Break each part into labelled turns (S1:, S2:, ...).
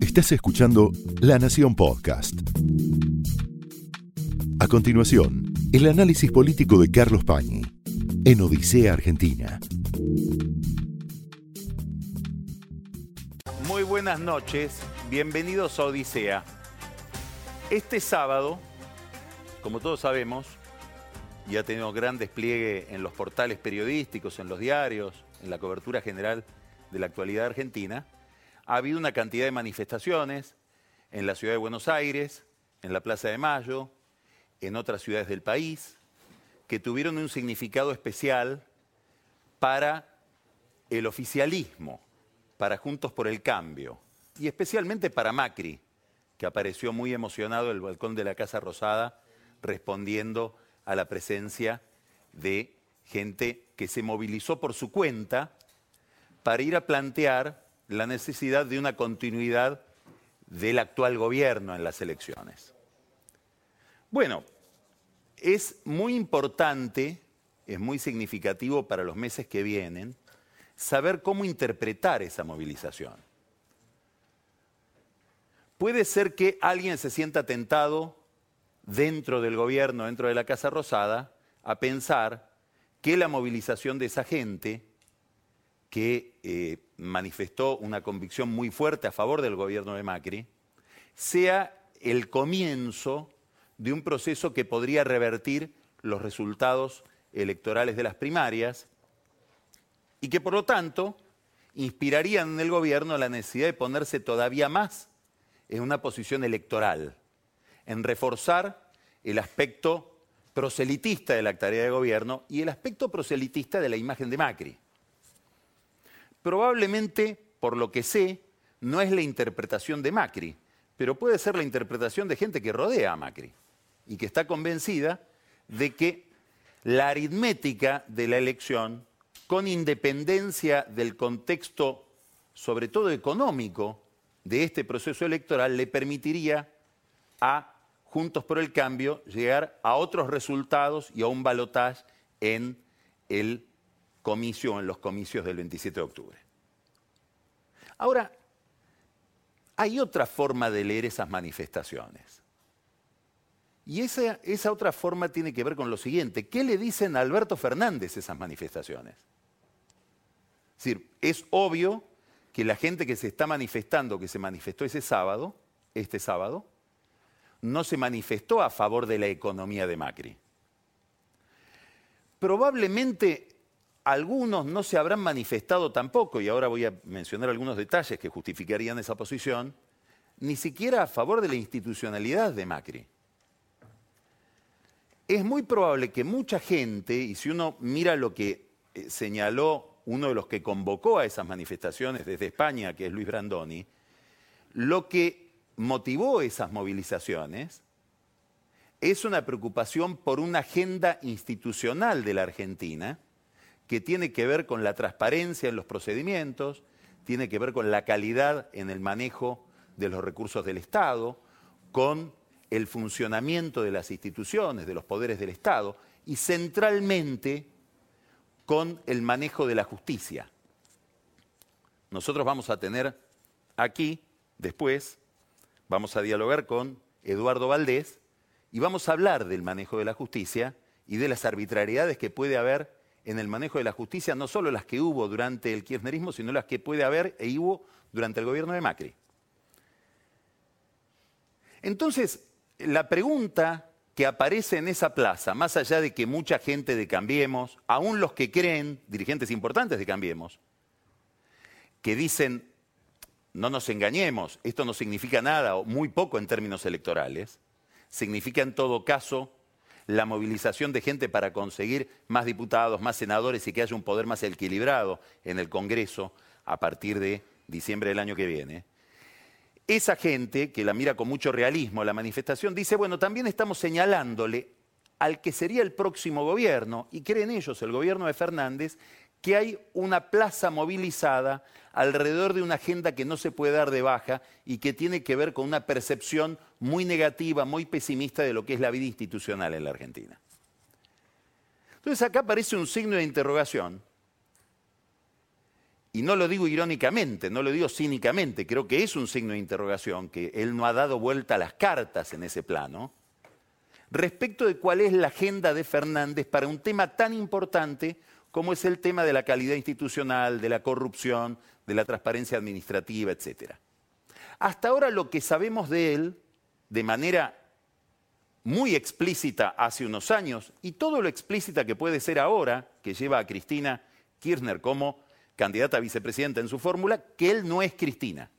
S1: Estás escuchando La Nación Podcast. A continuación, el análisis político de Carlos Pañi en Odisea Argentina.
S2: Muy buenas noches, bienvenidos a Odisea. Este sábado, como todos sabemos, y ha tenido gran despliegue en los portales periodísticos, en los diarios, en la cobertura general de la actualidad argentina, ha habido una cantidad de manifestaciones en la ciudad de Buenos Aires, en la Plaza de Mayo, en otras ciudades del país, que tuvieron un significado especial para el oficialismo, para Juntos por el Cambio, y especialmente para Macri, que apareció muy emocionado en el balcón de la Casa Rosada respondiendo a la presencia de gente que se movilizó por su cuenta para ir a plantear la necesidad de una continuidad del actual gobierno en las elecciones. Bueno, es muy importante, es muy significativo para los meses que vienen, saber cómo interpretar esa movilización. Puede ser que alguien se sienta tentado dentro del gobierno, dentro de la Casa Rosada, a pensar que la movilización de esa gente que eh, manifestó una convicción muy fuerte a favor del gobierno de Macri, sea el comienzo de un proceso que podría revertir los resultados electorales de las primarias y que por lo tanto inspirarían en el gobierno la necesidad de ponerse todavía más en una posición electoral, en reforzar el aspecto proselitista de la tarea de gobierno y el aspecto proselitista de la imagen de Macri. Probablemente, por lo que sé, no es la interpretación de Macri, pero puede ser la interpretación de gente que rodea a Macri y que está convencida de que la aritmética de la elección, con independencia del contexto, sobre todo económico, de este proceso electoral, le permitiría a Juntos por el Cambio llegar a otros resultados y a un balotaje en el comicio, en los comicios del 27 de octubre. Ahora, hay otra forma de leer esas manifestaciones. Y esa, esa, otra forma tiene que ver con lo siguiente. ¿Qué le dicen a Alberto Fernández esas manifestaciones? Es decir, es obvio que la gente que se está manifestando, que se manifestó ese sábado, este sábado, no se manifestó a favor de la economía de Macri. Probablemente algunos no se habrán manifestado tampoco, y ahora voy a mencionar algunos detalles que justificarían esa posición, ni siquiera a favor de la institucionalidad de Macri. Es muy probable que mucha gente, y si uno mira lo que eh, señaló uno de los que convocó a esas manifestaciones desde España, que es Luis Brandoni, lo que motivó esas movilizaciones es una preocupación por una agenda institucional de la Argentina, que tiene que ver con la transparencia en los procedimientos, tiene que ver con la calidad en el manejo de los recursos del Estado, con el funcionamiento de las instituciones, de los poderes del Estado y centralmente con el manejo de la justicia. Nosotros vamos a tener aquí, después, vamos a dialogar con Eduardo Valdés y vamos a hablar del manejo de la justicia y de las arbitrariedades que puede haber en el manejo de la justicia, no solo las que hubo durante el kirchnerismo, sino las que puede haber e hubo durante el gobierno de Macri. Entonces, la pregunta que aparece en esa plaza, más allá de que mucha gente de Cambiemos, aún los que creen, dirigentes importantes de Cambiemos, que dicen, no nos engañemos, esto no significa nada o muy poco en términos electorales, significa en todo caso la movilización de gente para conseguir más diputados, más senadores y que haya un poder más equilibrado en el Congreso a partir de diciembre del año que viene. Esa gente, que la mira con mucho realismo la manifestación, dice, bueno, también estamos señalándole al que sería el próximo gobierno, y creen ellos, el gobierno de Fernández, que hay una plaza movilizada alrededor de una agenda que no se puede dar de baja y que tiene que ver con una percepción muy negativa, muy pesimista de lo que es la vida institucional en la Argentina. Entonces acá aparece un signo de interrogación y no lo digo irónicamente, no lo digo cínicamente, creo que es un signo de interrogación, que él no ha dado vuelta a las cartas en ese plano, respecto de cuál es la agenda de Fernández para un tema tan importante como es el tema de la calidad institucional, de la corrupción, de la transparencia administrativa, etc. Hasta ahora lo que sabemos de él, de manera muy explícita hace unos años, y todo lo explícita que puede ser ahora, que lleva a Cristina Kirchner como candidata a vicepresidenta en su fórmula, que él no es Cristina.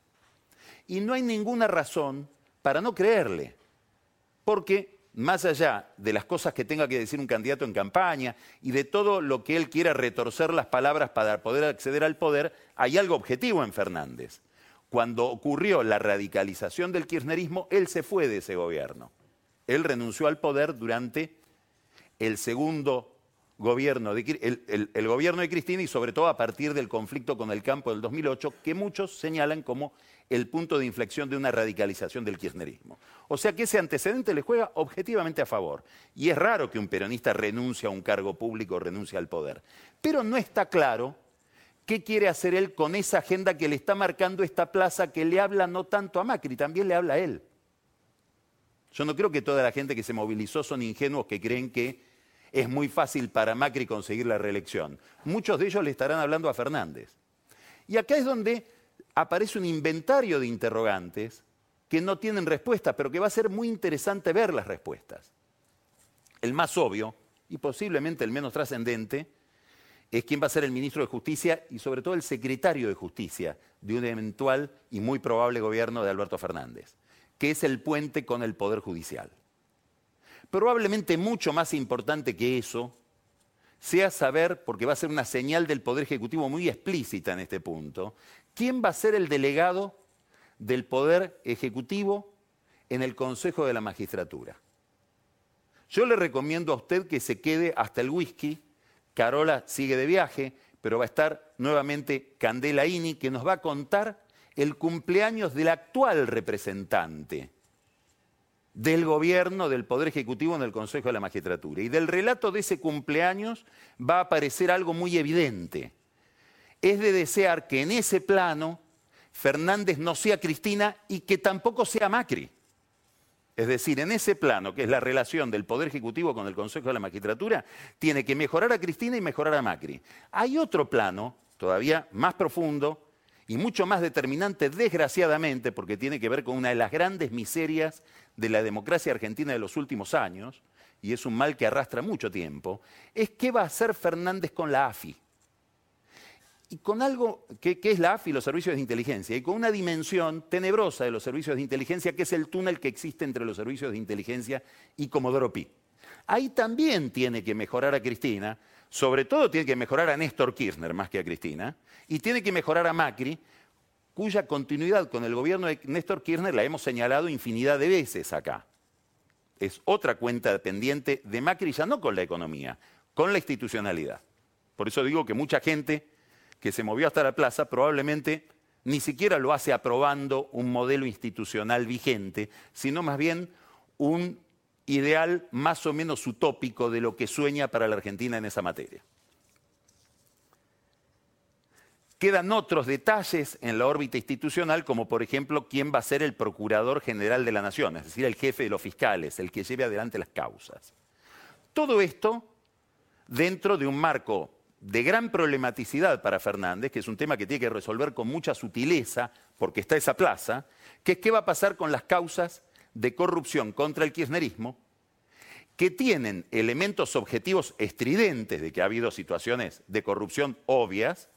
S2: Y no hay ninguna razón para no creerle, porque más allá de las cosas que tenga que decir un candidato en campaña y de todo lo que él quiera retorcer las palabras para poder acceder al poder, hay algo objetivo en Fernández. Cuando ocurrió la radicalización del kirchnerismo, él se fue de ese gobierno. Él renunció al poder durante el segundo gobierno de, el, gobierno de Cristina y sobre todo a partir del conflicto con el campo del 2008, que muchos señalan como el punto de inflexión de una radicalización del kirchnerismo. O sea que ese antecedente le juega objetivamente a favor. Y es raro que un peronista renuncie a un cargo público renuncie al poder. Pero no está claro qué quiere hacer él con esa agenda que le está marcando esta plaza que le habla no tanto a Macri, también le habla a él. Yo no creo que toda la gente que se movilizó son ingenuos que creen que es muy fácil para Macri conseguir la reelección. Muchos de ellos le estarán hablando a Fernández. Y acá es donde aparece un inventario de interrogantes que no tienen respuesta, pero que va a ser muy interesante ver las respuestas. El más obvio, y posiblemente el menos trascendente, es quién va a ser el ministro de Justicia y sobre todo el secretario de Justicia de un eventual y muy probable gobierno de Alberto Fernández, que es el puente con el Poder Judicial. Probablemente mucho más importante que eso sea saber, porque va a ser una señal del Poder Ejecutivo muy explícita en este punto, quién va a ser el delegado del Poder Ejecutivo en el Consejo de la Magistratura. Yo le recomiendo a usted que se quede hasta el whisky. Carola sigue de viaje, pero va a estar nuevamente Candela Ini, que nos va a contar el cumpleaños del actual representante del gobierno, del Poder Ejecutivo en el Consejo de la Magistratura. Y del relato de ese cumpleaños va a aparecer algo muy evidente. Es de desear que en ese plano Fernández no sea Cristina y que tampoco sea Macri. Es decir, en ese plano, que es la relación del Poder Ejecutivo con el Consejo de la Magistratura, tiene que mejorar a Cristina y mejorar a Macri. Hay otro plano, todavía más profundo, y mucho más determinante, desgraciadamente, porque tiene que ver con una de las grandes miserias de la democracia argentina de los últimos años, y es un mal que arrastra mucho tiempo, es qué va a hacer Fernández con la AFI. Y con algo que, es la AFI, los servicios de inteligencia, y con una dimensión tenebrosa de los servicios de inteligencia, que es el túnel que existe entre los servicios de inteligencia y Comodoro Pi. Ahí también tiene que mejorar a Cristina, sobre todo tiene que mejorar a Néstor Kirchner más que a Cristina, y tiene que mejorar a Macri, cuya continuidad con el gobierno de Néstor Kirchner la hemos señalado infinidad de veces acá. Es otra cuenta pendiente de Macri, ya no con la economía, con la institucionalidad. Por eso digo que mucha gente que se movió hasta la plaza probablemente ni siquiera lo hace aprobando un modelo institucional vigente, sino más bien un ideal más o menos utópico de lo que sueña para la Argentina en esa materia. Quedan otros detalles en la órbita institucional, como por ejemplo quién va a ser el Procurador General de la Nación, es decir, el jefe de los fiscales, el que lleve adelante las causas. Todo esto dentro de un marco de gran problematicidad para Fernández, que es un tema que tiene que resolver con mucha sutileza, porque está esa plaza, que es qué va a pasar con las causas de corrupción contra el kirchnerismo, que tienen elementos objetivos estridentes de que ha habido situaciones de corrupción obvias,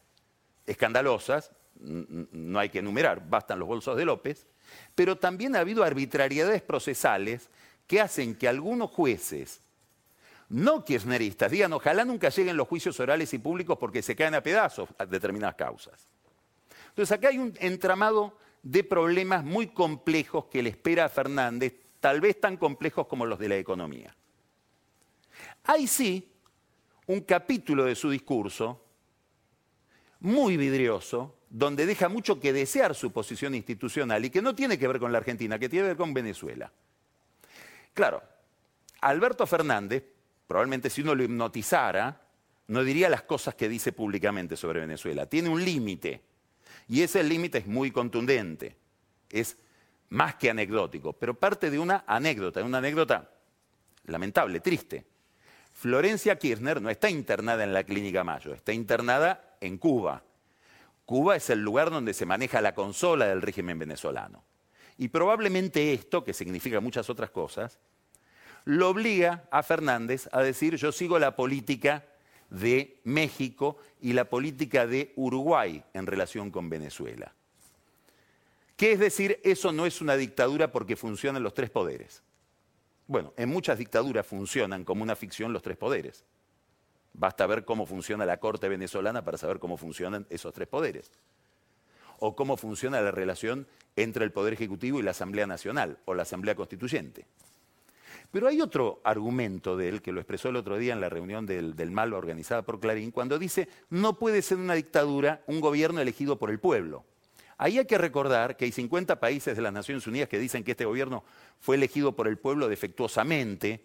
S2: escandalosas, no hay que enumerar, bastan los bolsos de López, pero también ha habido arbitrariedades procesales que hacen que algunos jueces, no kirchneristas, digan ojalá nunca lleguen los juicios orales y públicos porque se caen a pedazos a determinadas causas. Entonces acá hay un entramado de problemas muy complejos que le espera a Fernández, tal vez tan complejos como los de la economía. Hay sí un capítulo de su discurso muy vidrioso, donde deja mucho que desear su posición institucional y que no tiene que ver con la Argentina, que tiene que ver con Venezuela. Claro, Alberto Fernández, probablemente si uno lo hipnotizara, no diría las cosas que dice públicamente sobre Venezuela. Tiene un límite. Y ese límite es muy contundente. Es más que anecdótico, pero parte de una anécdota, una anécdota lamentable, triste. Florencia Kirchner no está internada en la Clínica Mayo, está internada en Cuba. Cuba es el lugar donde se maneja la consola del régimen venezolano. Y probablemente esto, que significa muchas otras cosas, lo obliga a Fernández a decir yo sigo la política de México y la política de Uruguay en relación con Venezuela. ¿Qué es decir, eso no es una dictadura porque funcionan los tres poderes. Bueno, en muchas dictaduras funcionan como una ficción los tres poderes. Basta ver cómo funciona la Corte venezolana para saber cómo funcionan esos tres poderes. O cómo funciona la relación entre el Poder Ejecutivo y la Asamblea Nacional o la Asamblea Constituyente. Pero hay otro argumento de él que lo expresó el otro día en la reunión del, del organizada por Clarín, cuando dice, no puede ser una dictadura un gobierno elegido por el pueblo. Ahí hay que recordar que hay 50 países de las Naciones Unidas que dicen que este gobierno fue elegido por el pueblo defectuosamente,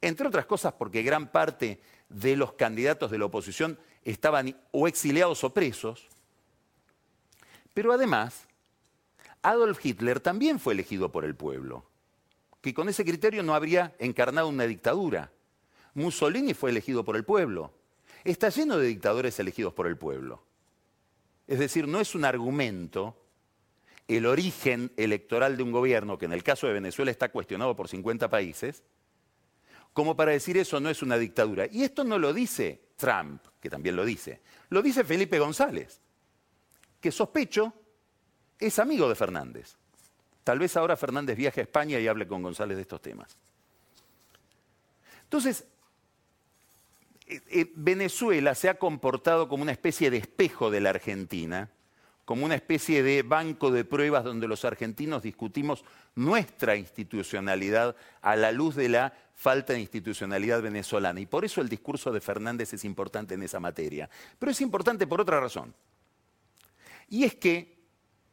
S2: entre otras cosas porque gran parte de los candidatos de la oposición estaban o exiliados o presos. Pero además, Adolf Hitler también fue elegido por el pueblo que con ese criterio no habría encarnado una dictadura. Mussolini fue elegido por el pueblo. Está lleno de dictadores elegidos por el pueblo. Es decir, no es un argumento el origen electoral de un gobierno, que en el caso de Venezuela está cuestionado por 50 países, como para decir eso no es una dictadura. Y esto no lo dice Trump, que también lo dice, lo dice Felipe González, que sospecho es amigo de Fernández. Tal vez ahora Fernández viaje a España y hable con González de estos temas. Entonces, eh, eh, Venezuela se ha comportado como una especie de espejo de la Argentina, como una especie de banco de pruebas donde los argentinos discutimos nuestra institucionalidad a la luz de la falta de institucionalidad venezolana. Y por eso el discurso de Fernández es importante en esa materia. Pero es importante por otra razón. Y es que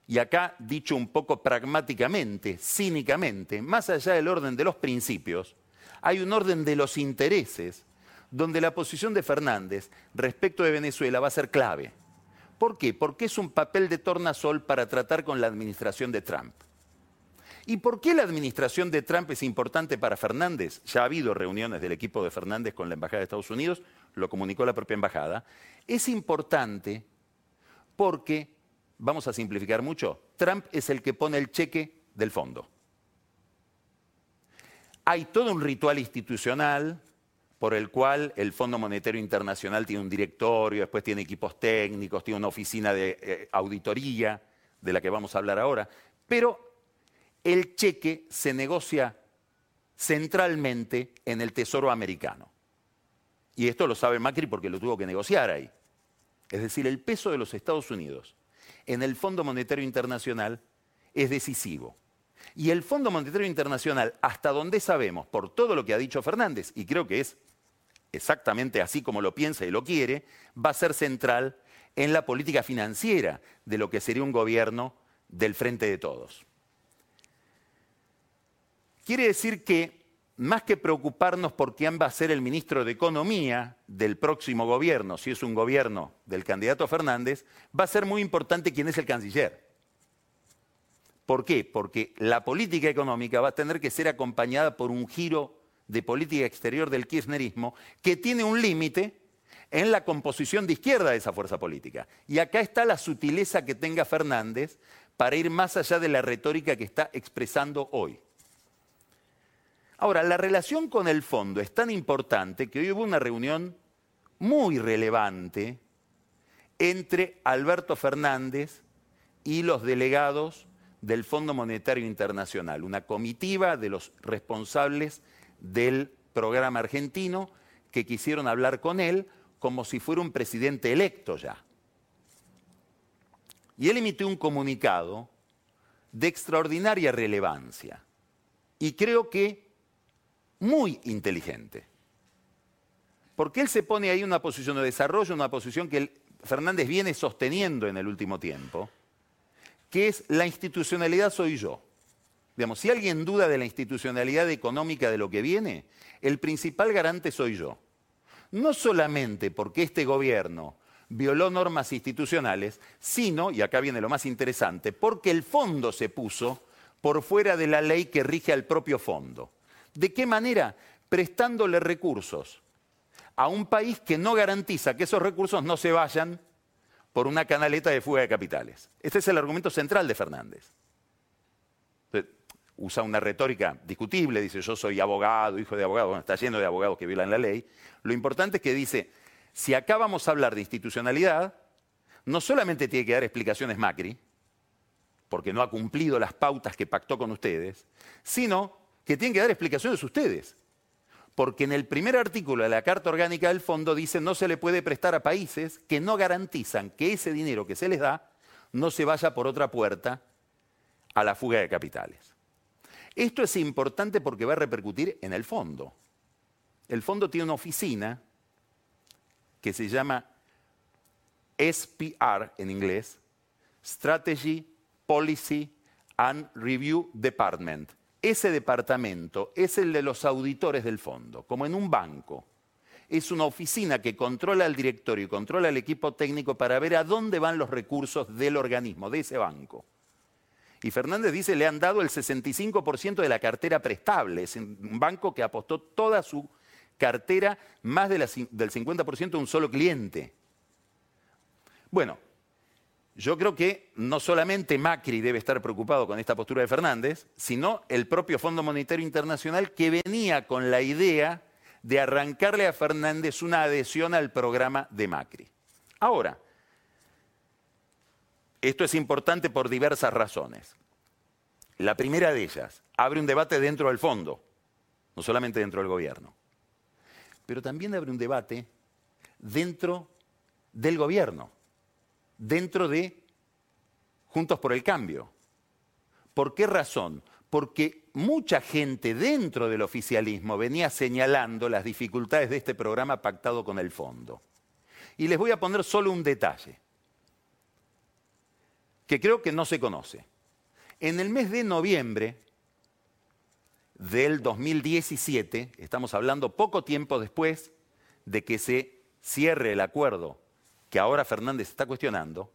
S2: y acá dicho un poco pragmáticamente, cínicamente, más allá del orden de los principios, hay un orden de los intereses donde la posición de Fernández respecto de Venezuela va a ser clave. ¿Por qué? Porque es un papel de tornasol para tratar con la administración de Trump. ¿Y por qué la administración de Trump es importante para Fernández? Ya ha habido reuniones del equipo de Fernández con la Embajada de Estados Unidos, lo comunicó la propia Embajada. Es importante porque vamos a simplificar mucho, Trump es el que pone el cheque del fondo. Hay todo un ritual institucional por el cual el Fondo Monetario Internacional tiene un directorio, después tiene equipos técnicos, tiene una oficina de eh, auditoría, de la que vamos a hablar ahora, pero el cheque se negocia centralmente en el Tesoro americano. Y esto lo sabe Macri porque lo tuvo que negociar ahí. Es decir, el peso de los Estados Unidos en el Fondo Monetario Internacional es decisivo. Y el Fondo Monetario Internacional, hasta donde sabemos, por todo lo que ha dicho Fernández, y creo que es exactamente así como lo piensa y lo quiere, va a ser central en la política financiera de lo que sería un gobierno del frente de todos. Quiere decir que más que preocuparnos por quién va a ser el ministro de Economía del próximo gobierno, si es un gobierno del candidato Fernández, va a ser muy importante quién es el canciller. ¿Por qué? Porque la política económica va a tener que ser acompañada por un giro de política exterior del kirchnerismo que tiene un límite en la composición de izquierda de esa fuerza política. Y acá está la sutileza que tenga Fernández para ir más allá de la retórica que está expresando hoy. Ahora, la relación con el fondo es tan importante que hoy hubo una reunión muy relevante entre Alberto Fernández y los delegados del Fondo Monetario Internacional, una comitiva de los responsables del programa argentino que quisieron hablar con él como si fuera un presidente electo ya. Y él emitió un comunicado de extraordinaria relevancia. Y creo que muy inteligente. Porque él se pone ahí una posición de desarrollo, una posición que Fernández viene sosteniendo en el último tiempo, que es la institucionalidad soy yo. Digamos, si alguien duda de la institucionalidad económica de lo que viene, el principal garante soy yo. no solamente porque este gobierno violó normas institucionales, sino, y acá viene lo más interesante, porque el fondo se puso por fuera de la ley que rige al propio fondo. ¿De qué manera? Prestándole recursos a un país que no garantiza que esos recursos no se vayan por una canaleta de fuga de capitales. Este es el argumento central de Fernández. Usa una retórica discutible, dice yo soy abogado, hijo de abogado, bueno, está lleno de abogados que violan la ley. Lo importante es que dice, si acá vamos a hablar de institucionalidad, no solamente tiene que dar explicaciones Macri, porque no ha cumplido las pautas que pactó con ustedes, sino que tienen que dar explicaciones ustedes. Porque en el primer artículo de la Carta Orgánica del Fondo dice no se le puede prestar a países que no garantizan que ese dinero que se les da no se vaya por otra puerta a la fuga de capitales. Esto es importante porque va a repercutir en el fondo. El fondo tiene una oficina que se llama SPR en inglés, Strategy, Policy and Review Department. Ese departamento es el de los auditores del fondo, como en un banco. Es una oficina que controla al directorio y controla al equipo técnico para ver a dónde van los recursos del organismo, de ese banco. Y Fernández dice, le han dado el 65% de la cartera prestable. Es un banco que apostó toda su cartera más del 50% de un solo cliente. Bueno, yo creo que no solamente Macri debe estar preocupado con esta postura de Fernández, sino el propio Fondo Monetario Internacional que venía con la idea de arrancarle a Fernández una adhesión al programa de Macri. Ahora, esto es importante por diversas razones. La primera de ellas, abre un debate dentro del fondo, no solamente dentro del gobierno pero también abre un debate dentro del gobierno, dentro de Juntos por el Cambio. ¿Por qué razón? Porque mucha gente dentro del oficialismo venía señalando las dificultades de este programa pactado con el fondo. Y les voy a poner solo un detalle, que creo que no se conoce. En el mes de noviembre, del 2017, estamos hablando poco tiempo después de que se cierre el acuerdo que ahora Fernández está cuestionando,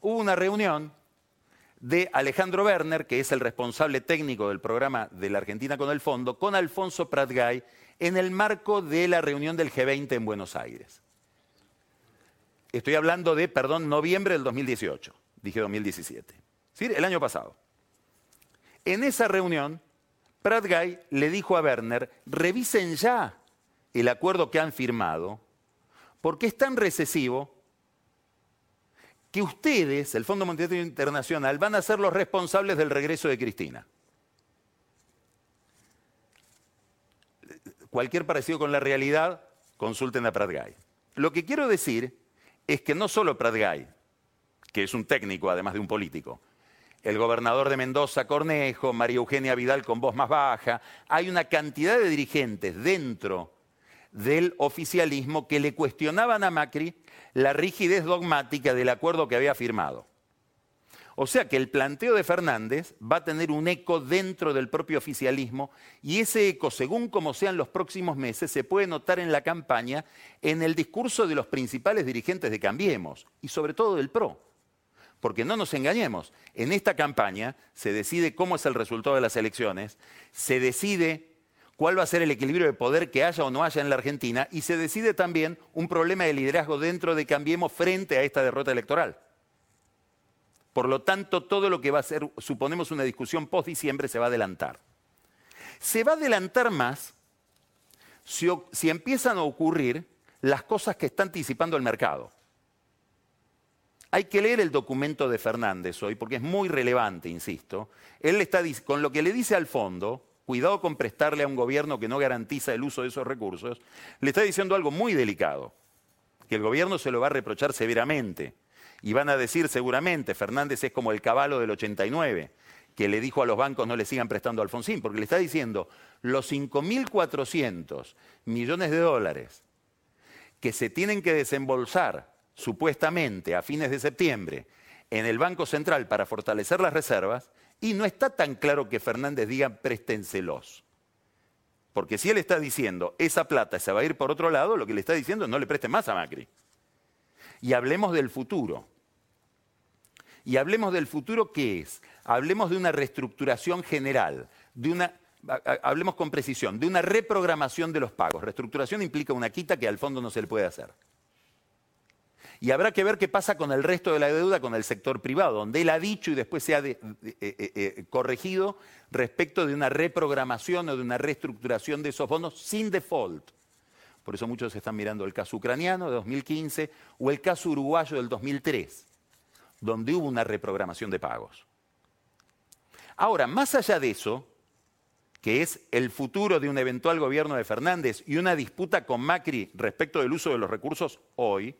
S2: hubo una reunión de Alejandro Werner, que es el responsable técnico del programa de la Argentina con el Fondo, con Alfonso Pratgay en el marco de la reunión del G20 en Buenos Aires. Estoy hablando de, perdón, noviembre del 2018, dije 2017, ¿sí? el año pasado. En esa reunión, Brad Guy le dijo a Werner, revisen ya el acuerdo que han firmado, porque es tan recesivo que ustedes, el Fondo Monetario Internacional, van a ser los responsables del regreso de Cristina. Cualquier parecido con la realidad, consulten a Prat Guy. Lo que quiero decir es que no solo Prat Guy, que es un técnico además de un político, el gobernador de Mendoza, Cornejo, María Eugenia Vidal con voz más baja. Hay una cantidad de dirigentes dentro del oficialismo que le cuestionaban a Macri la rigidez dogmática del acuerdo que había firmado. O sea que el planteo de Fernández va a tener un eco dentro del propio oficialismo y ese eco, según como sean los próximos meses, se puede notar en la campaña, en el discurso de los principales dirigentes de Cambiemos y sobre todo del PRO. Porque no nos engañemos, en esta campaña se decide cómo es el resultado de las elecciones, se decide cuál va a ser el equilibrio de poder que haya o no haya en la Argentina y se decide también un problema de liderazgo dentro de Cambiemos frente a esta derrota electoral. Por lo tanto, todo lo que va a ser, suponemos, una discusión post-diciembre se va a adelantar. Se va a adelantar más si, empiezan a ocurrir las cosas que está anticipando el mercado. Hay que leer el documento de Fernández hoy porque es muy relevante, insisto. Él está con lo que le dice al fondo, cuidado con prestarle a un gobierno que no garantiza el uso de esos recursos, le está diciendo algo muy delicado, que el gobierno se lo va a reprochar severamente. Y van a decir seguramente, Fernández es como el caballo del 89, que le dijo a los bancos no le sigan prestando a Alfonsín, porque le está diciendo los 5.400 millones de dólares que se tienen que desembolsar supuestamente a fines de septiembre en el Banco Central para fortalecer las reservas y no está tan claro que Fernández diga préstenselos. Porque si él está diciendo, esa plata se va a ir por otro lado, lo que le está diciendo es no le preste más a Macri. Y hablemos del futuro. Y hablemos del futuro, ¿qué es? Hablemos de una reestructuración general, de una, hablemos con precisión, de una reprogramación de los pagos. Reestructuración implica una quita que al fondo no se le puede hacer. Y habrá que ver qué pasa con el resto de la deuda con el sector privado, donde él ha dicho y después se ha eh, eh, eh, corregido respecto de una reprogramación o de una reestructuración de esos bonos sin default. Por eso muchos están mirando el caso ucraniano de 2015 o el caso uruguayo del 2003, donde hubo una reprogramación de pagos. Ahora, más allá de eso, que es el futuro de un eventual gobierno de Fernández y una disputa con Macri respecto del uso de los recursos hoy,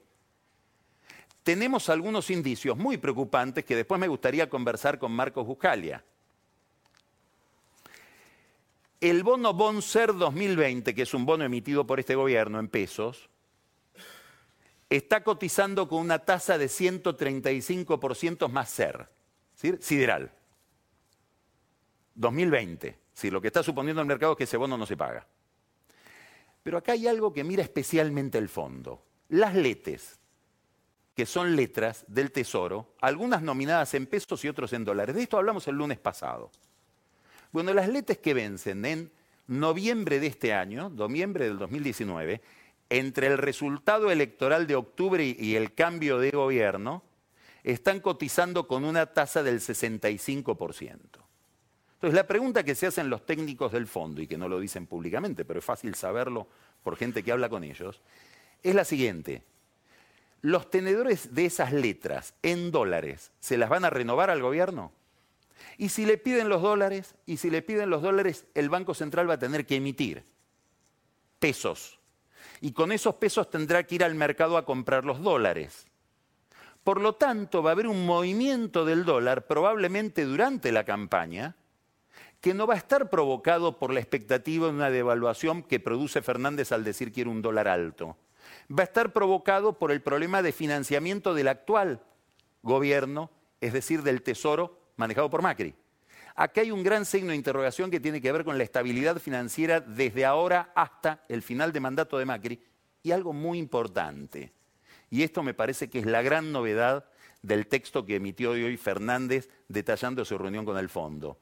S2: tenemos algunos indicios muy preocupantes que después me gustaría conversar con Marcos Buscalia. El bono Bonser 2020, que es un bono emitido por este gobierno en pesos, está cotizando con una tasa de 135% más SER, sideral. 2020. Si lo que está suponiendo el mercado es que ese bono no se paga. Pero acá hay algo que mira especialmente el fondo. Las letes, que son letras del Tesoro, algunas nominadas en pesos y otros en dólares. De esto hablamos el lunes pasado. Bueno, las letes que vencen en noviembre de este año, noviembre del 2019, entre el resultado electoral de octubre y el cambio de gobierno, están cotizando con una tasa del 65%. Entonces, la pregunta que se hacen los técnicos del fondo, y que no lo dicen públicamente, pero es fácil saberlo por gente que habla con ellos, es la siguiente los tenedores de esas letras en dólares, ¿se las van a renovar al gobierno? Y si le piden los dólares, y si le piden los dólares, el Banco Central va a tener que emitir pesos. Y con esos pesos tendrá que ir al mercado a comprar los dólares. Por lo tanto, va a haber un movimiento del dólar probablemente durante la campaña que no va a estar provocado por la expectativa de una devaluación que produce Fernández al decir que era un dólar alto va a estar provocado por el problema de financiamiento del actual gobierno, es decir, del Tesoro manejado por Macri. Aquí hay un gran signo de interrogación que tiene que ver con la estabilidad financiera desde ahora hasta el final de mandato de Macri y algo muy importante. Y esto me parece que es la gran novedad del texto que emitió hoy Fernández detallando su reunión con el fondo.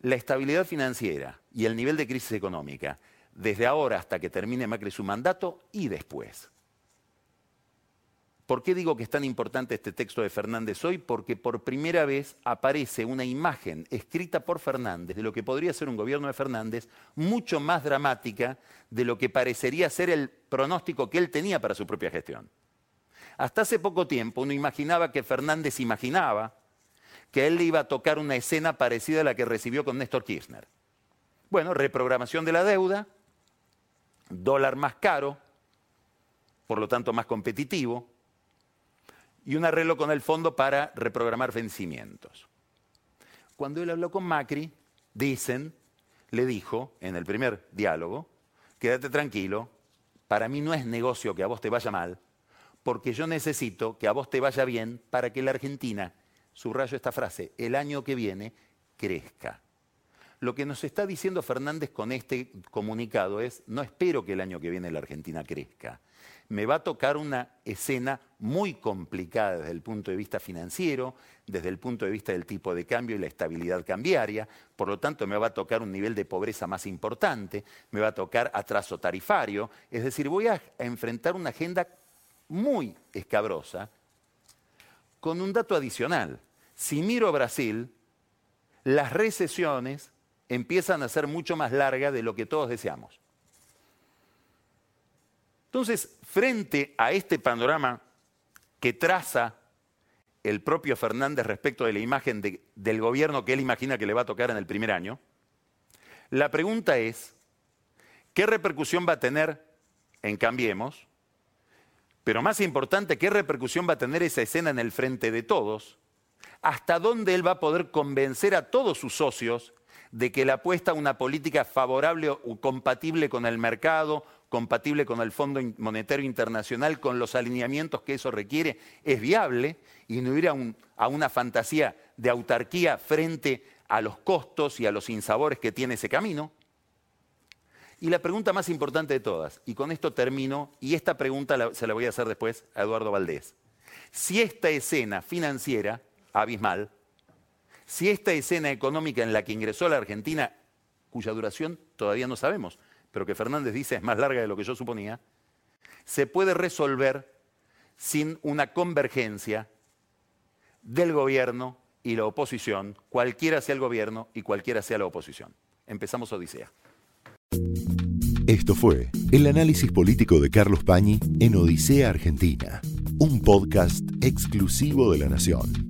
S2: La estabilidad financiera y el nivel de crisis económica desde ahora hasta que termine Macri su mandato y después. ¿Por qué digo que es tan importante este texto de Fernández hoy? Porque por primera vez aparece una imagen escrita por Fernández de lo que podría ser un gobierno de Fernández mucho más dramática de lo que parecería ser el pronóstico que él tenía para su propia gestión. Hasta hace poco tiempo uno imaginaba que Fernández imaginaba que a él le iba a tocar una escena parecida a la que recibió con Néstor Kirchner. Bueno, reprogramación de la deuda, dólar más caro, por lo tanto más competitivo, y un arreglo con el fondo para reprogramar vencimientos. Cuando él habló con Macri, dicen, le dijo en el primer diálogo, quédate tranquilo, para mí no es negocio que a vos te vaya mal, porque yo necesito que a vos te vaya bien para que la Argentina, subrayo esta frase, el año que viene, crezca. Lo que nos está diciendo Fernández con este comunicado es, no espero que el año que viene la Argentina crezca. Me va a tocar una escena muy complicada desde el punto de vista financiero, desde el punto de vista del tipo de cambio y la estabilidad cambiaria. Por lo tanto, me va a tocar un nivel de pobreza más importante, me va a tocar atraso tarifario. Es decir, voy a enfrentar una agenda muy escabrosa con un dato adicional. Si miro a Brasil, las recesiones empiezan a ser mucho más largas de lo que todos deseamos. Entonces, frente a este panorama que traza el propio Fernández respecto de la imagen del gobierno que él imagina que le va a tocar en el primer año, la pregunta es, ¿qué repercusión va a tener en Cambiemos? Pero más importante, ¿qué repercusión va a tener esa escena en el frente de todos? ¿Hasta dónde él va a poder convencer a todos sus socios de que la apuesta a una política favorable o compatible con el mercado, compatible con el Fondo Monetario Internacional, con los alineamientos que eso requiere, es viable y no ir a, una fantasía de autarquía frente a los costos y a los insabores que tiene ese camino. Y la pregunta más importante de todas, y con esto termino, y esta pregunta se la voy a hacer después a Eduardo Valdés. Si esta escena financiera, abismal, si esta escena económica en la que ingresó la Argentina, cuya duración todavía no sabemos, pero que Fernández dice es más larga de lo que yo suponía, se puede resolver sin una convergencia del gobierno y la oposición, cualquiera sea el gobierno y cualquiera sea la oposición. Empezamos Odisea.
S1: Esto fue el análisis político de Carlos Pañi en Odisea Argentina, un podcast exclusivo de La Nación.